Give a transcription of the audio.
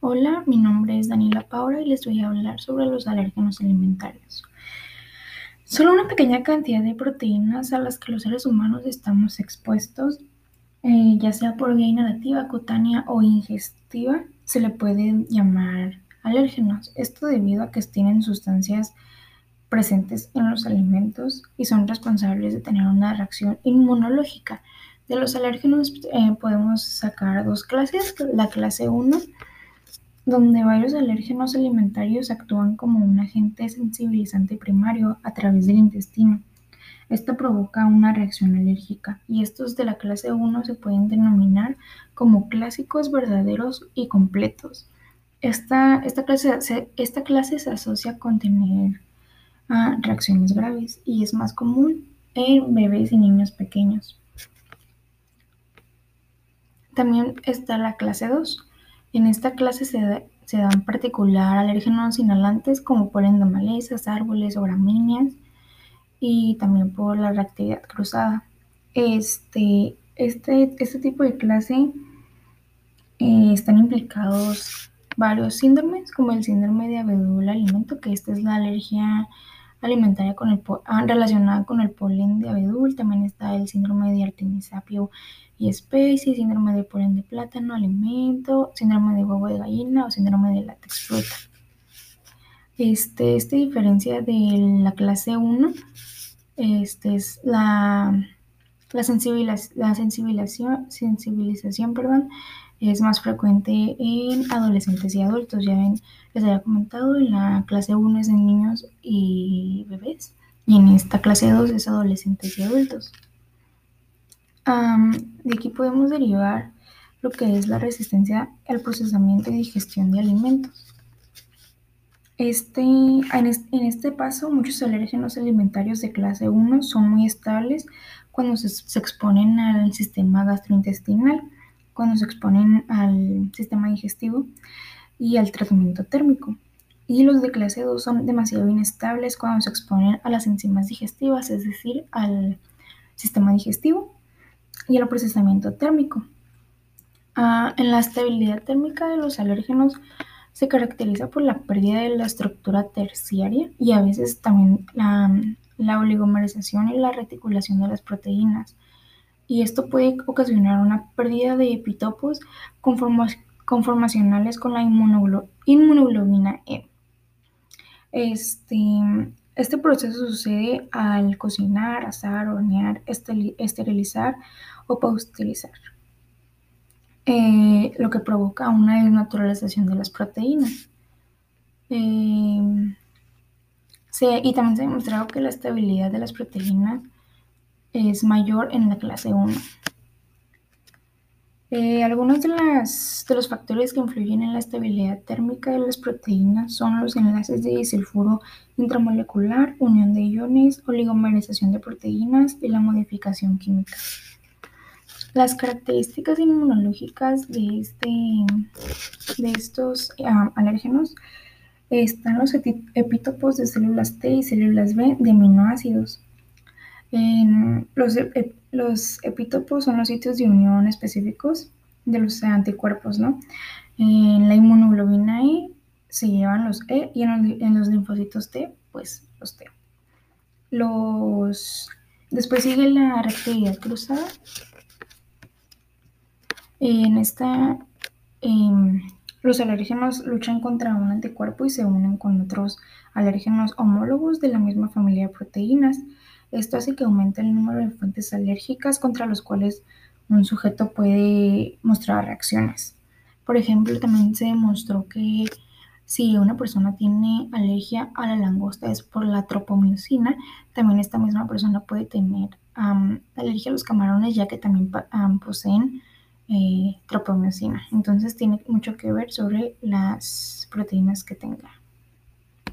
Hola, mi nombre es Daniela Paura y les voy a hablar sobre los alérgenos alimentarios. Solo una pequeña cantidad de proteínas a las que los seres humanos estamos expuestos, eh, ya sea por vía inhalativa, cutánea o ingestiva, se le puede llamar alérgenos. Esto debido a que tienen sustancias presentes en los alimentos y son responsables de tener una reacción inmunológica. De los alérgenos eh, podemos sacar dos clases, la clase 1 donde varios alérgenos alimentarios actúan como un agente sensibilizante primario a través del intestino. Esto provoca una reacción alérgica y estos de la clase 1 se pueden denominar como clásicos verdaderos y completos. Esta, esta, clase, se, esta clase se asocia con tener ah, reacciones graves y es más común en bebés y niños pequeños. También está la clase 2, en esta clase se, dan en particular alérgenos inhalantes como polen de malezas, árboles o gramíneas y también por la reactividad cruzada. Este, este, este tipo de clase eh, están implicados varios síndromes, como el síndrome de abedul alimento, que esta es la alergia alimentaria con el, ah, relacionada con el polen de abedul. También está el síndrome de artemisapio y especie, síndrome de polen de plátano, alimento, síndrome de huevo de gallina o síndrome de látex fruta. Este, esta diferencia de la clase 1 este es la, la, sensibilización, es más frecuente en adolescentes y adultos. Ya ven, les había comentado, la clase 1 es en niños y bebés y en esta clase 2 es adolescentes y adultos de aquí podemos derivar lo que es la resistencia al procesamiento y digestión de alimentos. Este, en, este, paso, muchos alérgenos alimentarios de clase 1 son muy estables cuando se, se, exponen al sistema gastrointestinal, cuando se exponen al sistema digestivo y al tratamiento térmico. Y los de clase 2 son demasiado inestables cuando se exponen a las enzimas digestivas, es decir, al sistema digestivo y el procesamiento térmico. Ah, en la estabilidad térmica de los alérgenos se caracteriza por la pérdida de la estructura terciaria y a veces también la, oligomerización y la reticulación de las proteínas. Y esto puede ocasionar una pérdida de epitopos conformacionales con la inmunoglobina E. Este, este proceso sucede al cocinar, asar, hornear, esterilizar o pasteurizar, eh, lo que provoca una desnaturalización de las proteínas. Eh, y también se ha demostrado que la estabilidad de las proteínas es mayor en la clase 1. Eh, algunos de, de, los factores que influyen en la estabilidad térmica de las proteínas son los enlaces de disulfuro intramolecular, unión de iones, oligomerización de proteínas y la modificación química. Las características inmunológicas de, este, de estos ah, alérgenos están los epítopos de células T y células B de aminoácidos. los, los epítopos son los sitios de unión específicos de los anticuerpos, ¿no? En la inmunoglobina E se llevan los E y en los, linfocitos T, pues los T. Los, después sigue la reactividad cruzada. En esta, em, los alérgenos luchan contra un anticuerpo y se unen con otros alérgenos homólogos de la misma familia de proteínas. Esto hace que aumente el número de fuentes alérgicas contra los cuales un sujeto puede mostrar reacciones. Por ejemplo, también se demostró que si una persona tiene alergia a la langosta es por la tropomiosina, también esta misma persona puede tener alergia a los camarones ya que también poseen eh, tropomiosina. Entonces tiene mucho que ver sobre las proteínas que tenga.